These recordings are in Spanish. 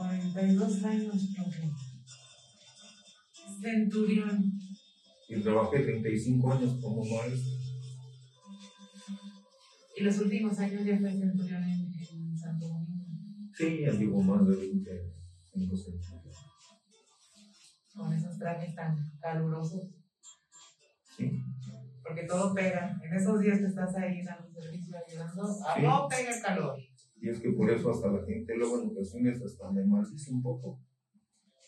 42 años, profe. Centurión. Y trabajé 35 años como maestro. Y los últimos años ya fue centurión en, en Santo Domingo. Sí, ya digo más de 20 años. Entonces, Con esos trajes tan calurosos. sí. Porque todo pega. En esos días que estás ahí dando servicio, ayudando, a Sí. todo pega el calor. Y es que por eso hasta la gente luego en ocasiones hasta me maldice un poco.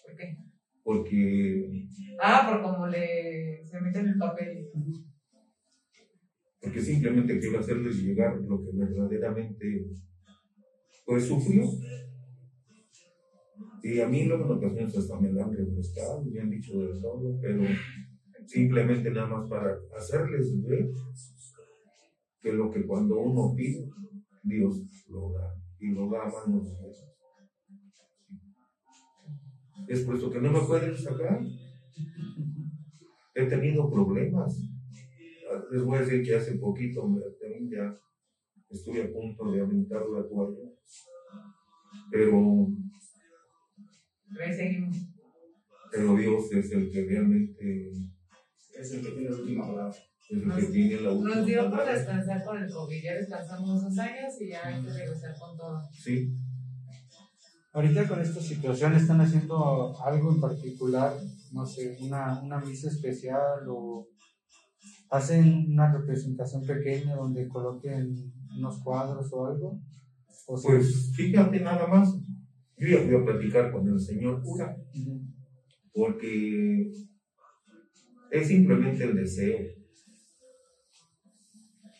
¿Por qué? Porque, Ah, por como le se mete en el papel. porque simplemente quiero hacerles llegar lo que verdaderamente pues sufrió. Y a mí luego en ocasiones hasta me la han refrescado, me han dicho de todo, pero simplemente nada más para hacerles ver que lo que cuando uno pide, Dios lo da, y lo da a manos. Es por eso que no me pueden sacar. He tenido problemas. Les voy a decir que hace poquito ya estuve a punto de aventar la toalla. Pero, pero Dios es el que realmente Es el que tiene la última palabra. Es el que tiene la última Nos dio por descansar con el COVID. Ya descansamos dos años y ya hay que regresar con todo. Sí, Ahorita con esta situación están haciendo algo en particular, no sé, una, una misa especial o hacen una representación pequeña donde coloquen unos cuadros o algo. O pues fíjate nada más. Yo ya fui a platicar con el señor cura. porque es simplemente el deseo.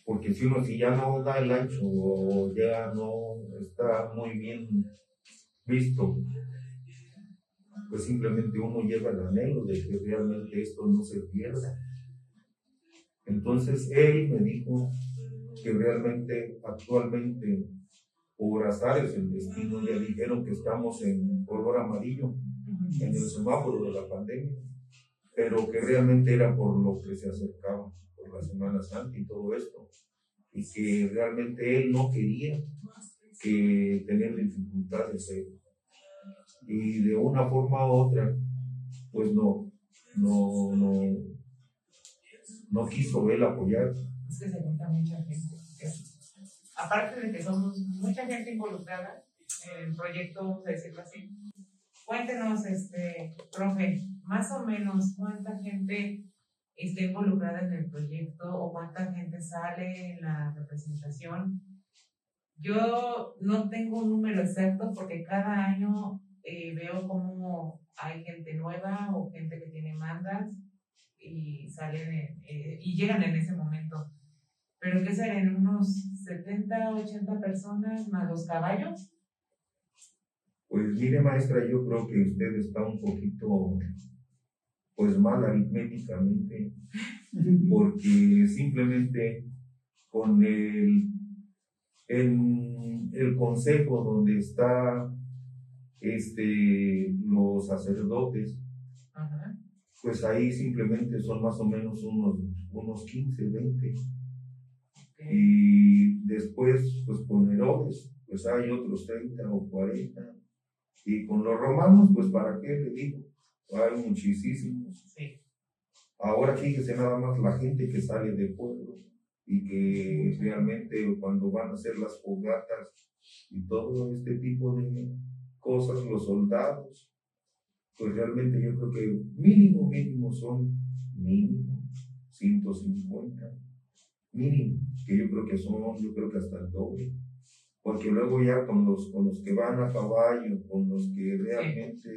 Porque si uno si ya no da el ancho o ya no está muy bien visto, pues simplemente uno lleva el anhelo de que realmente esto no se pierda. Entonces él me dijo que realmente actualmente por azares el destino ya dijeron que estamos en color amarillo en el semáforo de la pandemia, pero que realmente era por lo que se acercaba, por la Semana Santa y todo esto, y que realmente él no quería que tener dificultades. Y de una forma u otra, pues no, no, no, no quiso él apoyar. Es que se junta mucha gente. Aparte de que somos mucha gente involucrada en el proyecto, vamos a decirlo así. Cuéntenos, este, profe, más o menos cuánta gente está involucrada en el proyecto o cuánta gente sale en la representación. Yo no tengo un número exacto porque cada año eh, veo cómo hay gente nueva o gente que tiene mandas y salen en- eh, y llegan en ese momento. Pero que serán unos 70, 80 personas más los caballos. Pues mire maestra, yo creo que usted está un poquito pues mal aritméticamente, porque simplemente con el, en el consejo donde está este, los sacerdotes, Ajá. pues ahí simplemente son más o menos unos, unos 15, 20. ok. Y después, pues con Herodes, pues hay otros 30 o 40. Y con los romanos, pues para qué le digo, hay muchísimos. Sí. Ahora fíjese nada más la gente que sale de pueblo y que realmente cuando van a hacer las fogatas y todo este tipo de cosas, los soldados, pues realmente yo creo que mínimo, mínimo son mínimo 150, mínimo, que yo creo que son, yo creo que hasta el doble. Porque luego ya con los, con los que van a caballo, con los que realmente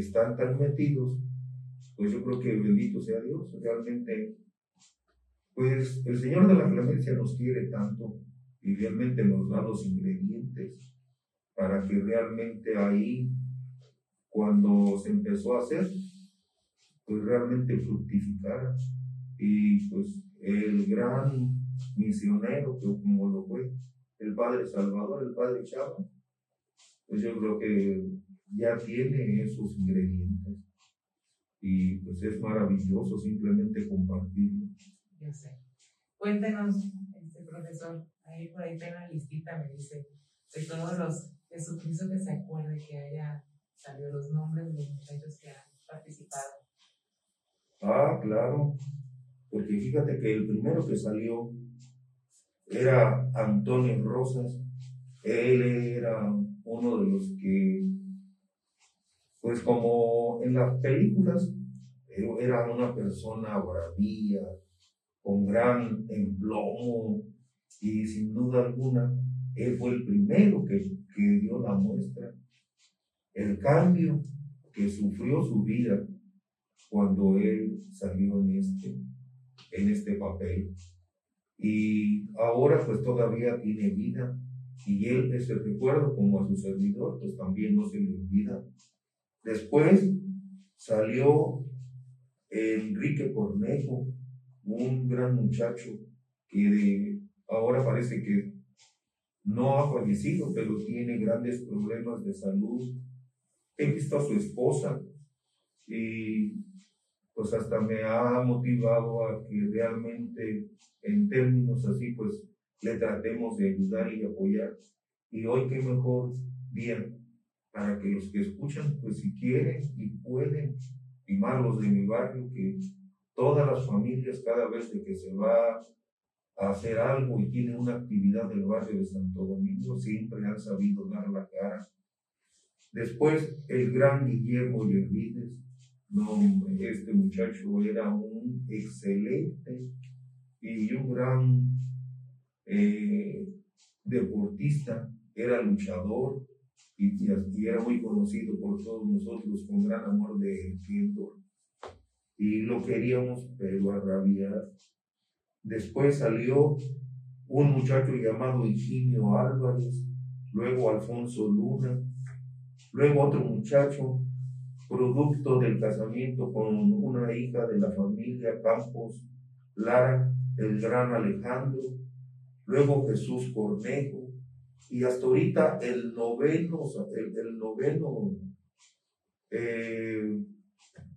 están tan metidos, pues yo creo que bendito sea Dios, realmente, pues el Señor de la clemencia nos quiere tanto y realmente nos da los ingredientes para que realmente ahí, cuando se empezó a hacer, pues realmente fructificara. Y pues el gran misionero, que como lo fue el Padre Salvador, el Padre Chava, pues yo creo que ya tiene esos ingredientes. Y pues es maravilloso simplemente compartirlo. Yo sé. Cuéntenos, este profesor, ahí por ahí tengo una listita, me dice, de todos los Jesucristo que se acuerde que haya salido los nombres de los muchachos que han participado. Ah, claro. Porque fíjate que el primero que salió era Antonio Rosas. Él era uno de los que, pues como en las películas, era una persona bravía, con gran emplomo y sin duda alguna, él fue el primero que, que dio la muestra. El cambio que sufrió su vida cuando él salió en este, en este papel. Y ahora pues todavía tiene vida y él ese recuerdo como a su servidor pues también no se le olvida. Después salió Enrique Cornejo, un gran muchacho que ahora parece que no ha fallecido, pero tiene grandes problemas de salud. He visto a su esposa y pues hasta me ha motivado a que realmente en términos así pues le tratemos de ayudar y apoyar. Y hoy qué mejor día para que los que escuchan pues si quieren y pueden, y más los de mi barrio, que todas las familias cada vez de que se va a hacer algo y tiene una actividad del barrio de Santo Domingo, siempre han sabido dar la cara. Después el gran Guillermo Yervides, no, este muchacho era un excelente y un gran eh, deportista, era luchador y, era muy conocido por todos nosotros con gran amor de Kendor. Y lo queríamos, pero a rabiar. Después salió un muchacho llamado Higinio Álvarez, luego Alfonso Luna, luego otro muchacho producto del casamiento con una hija de la familia Campos, Lara, el gran Alejandro, luego Jesús Cornejo, y hasta ahorita el noveno, el, noveno eh,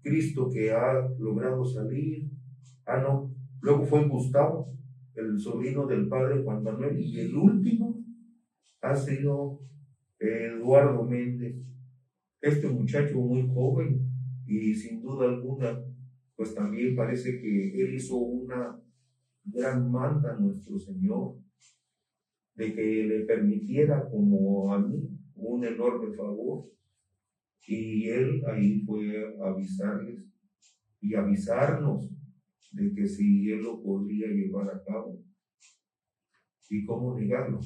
Cristo que ha logrado salir. Ah, no, luego fue Gustavo, el sobrino del padre Juan Manuel, y el último ha sido Eduardo Méndez, este muchacho muy joven y sin duda alguna, pues también parece que él hizo una gran manda a nuestro Señor, de que le permitiera como a mí un enorme favor. Y él ahí fue a avisarles y avisarnos de que si él lo podría llevar a cabo. ¿Y cómo negarlo?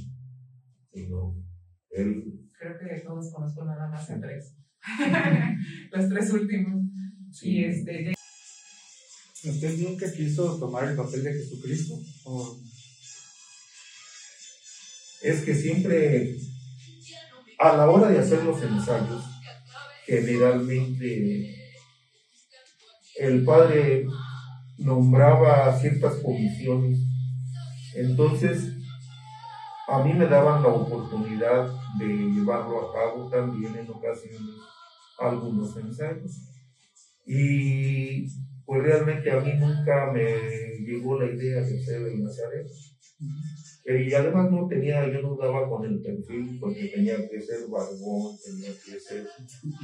Sino él. Creo que todos conozco nada más a tres. los tres últimos. Y este. ¿Usted nunca quiso tomar el papel de Jesucristo? Es que siempre, a la hora de hacer los ensayos, generalmente el padre nombraba ciertas comisiones. Entonces, a mí me daban la oportunidad de llevarlo a cabo también en ocasiones algunos ensayos. Y pues realmente a mí nunca me llegó la idea de ser el Nazaret. Eh, y además no tenía, yo no daba con el perfil porque tenía que ser barbón, tenía que ser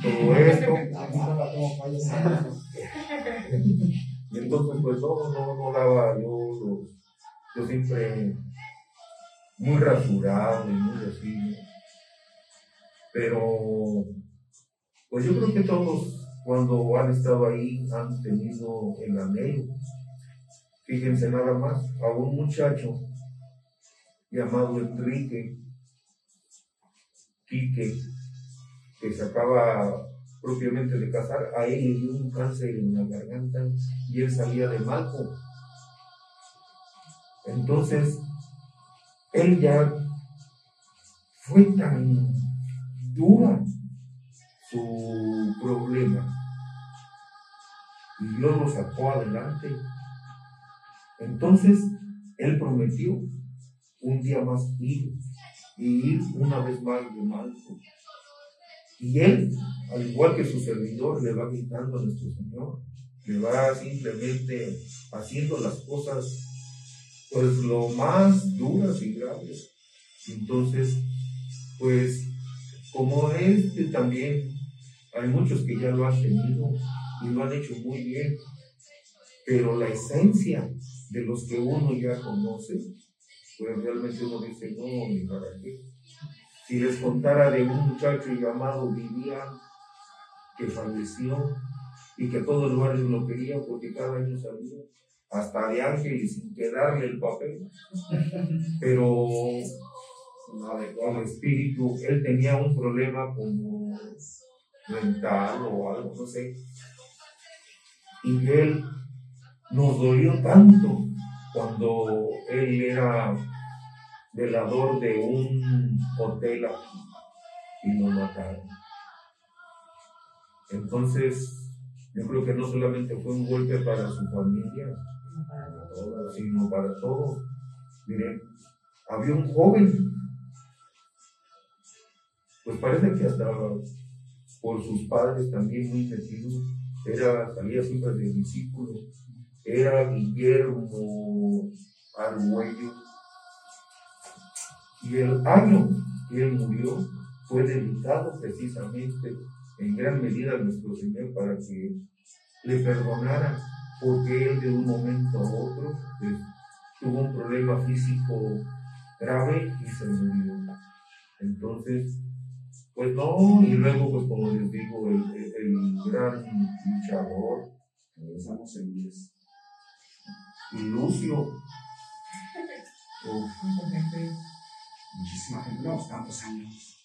todo esto. y entonces pues no, no, no daba yo, yo siempre muy rasurado y muy así. Pero pues yo creo que todos cuando han estado ahí han tenido el anhelo. Fíjense nada más, a un muchacho llamado Enrique Quique, que se acaba propiamente de casar, a él le dio un cáncer en la garganta y él salía de Malco. Entonces, él ya fue tan dura su problema y Dios lo sacó adelante. Entonces, él prometió un día más ir y ir una vez más de Malco. Y él, al igual que su servidor, le va gritando a nuestro Señor, le va simplemente haciendo las cosas, pues lo más duras y graves. Entonces, pues como este también, hay muchos que ya lo han tenido y lo han hecho muy bien, pero la esencia de los que uno ya conoce, pues realmente uno dice, no, ni para qué. Si les contara de un muchacho llamado Vivian, que falleció y que todo el barrio lo quería porque cada año salía, hasta de ángel y sin quedarle el papel. Pero el espíritu, él tenía un problema como mental o algo, no sé. Y él nos dolió tanto cuando él era velador de un hotel aquí y lo mataron. Entonces, yo creo que no solamente fue un golpe para su familia, sino para todos. Miren, había un joven, pues parece que hasta por sus padres también muy metido, era, salía siempre de discípulo, era Guillermo Arguello. Y el año que él murió fue dedicado precisamente en gran medida a nuestro Señor para que le perdonara, porque él de un momento a otro pues, tuvo un problema físico grave y se murió. Entonces, pues no, y luego, pues como les digo, el, el, gran luchador, Estamos en 10. Lucio, uf, Muchísima gente, no, tantos años.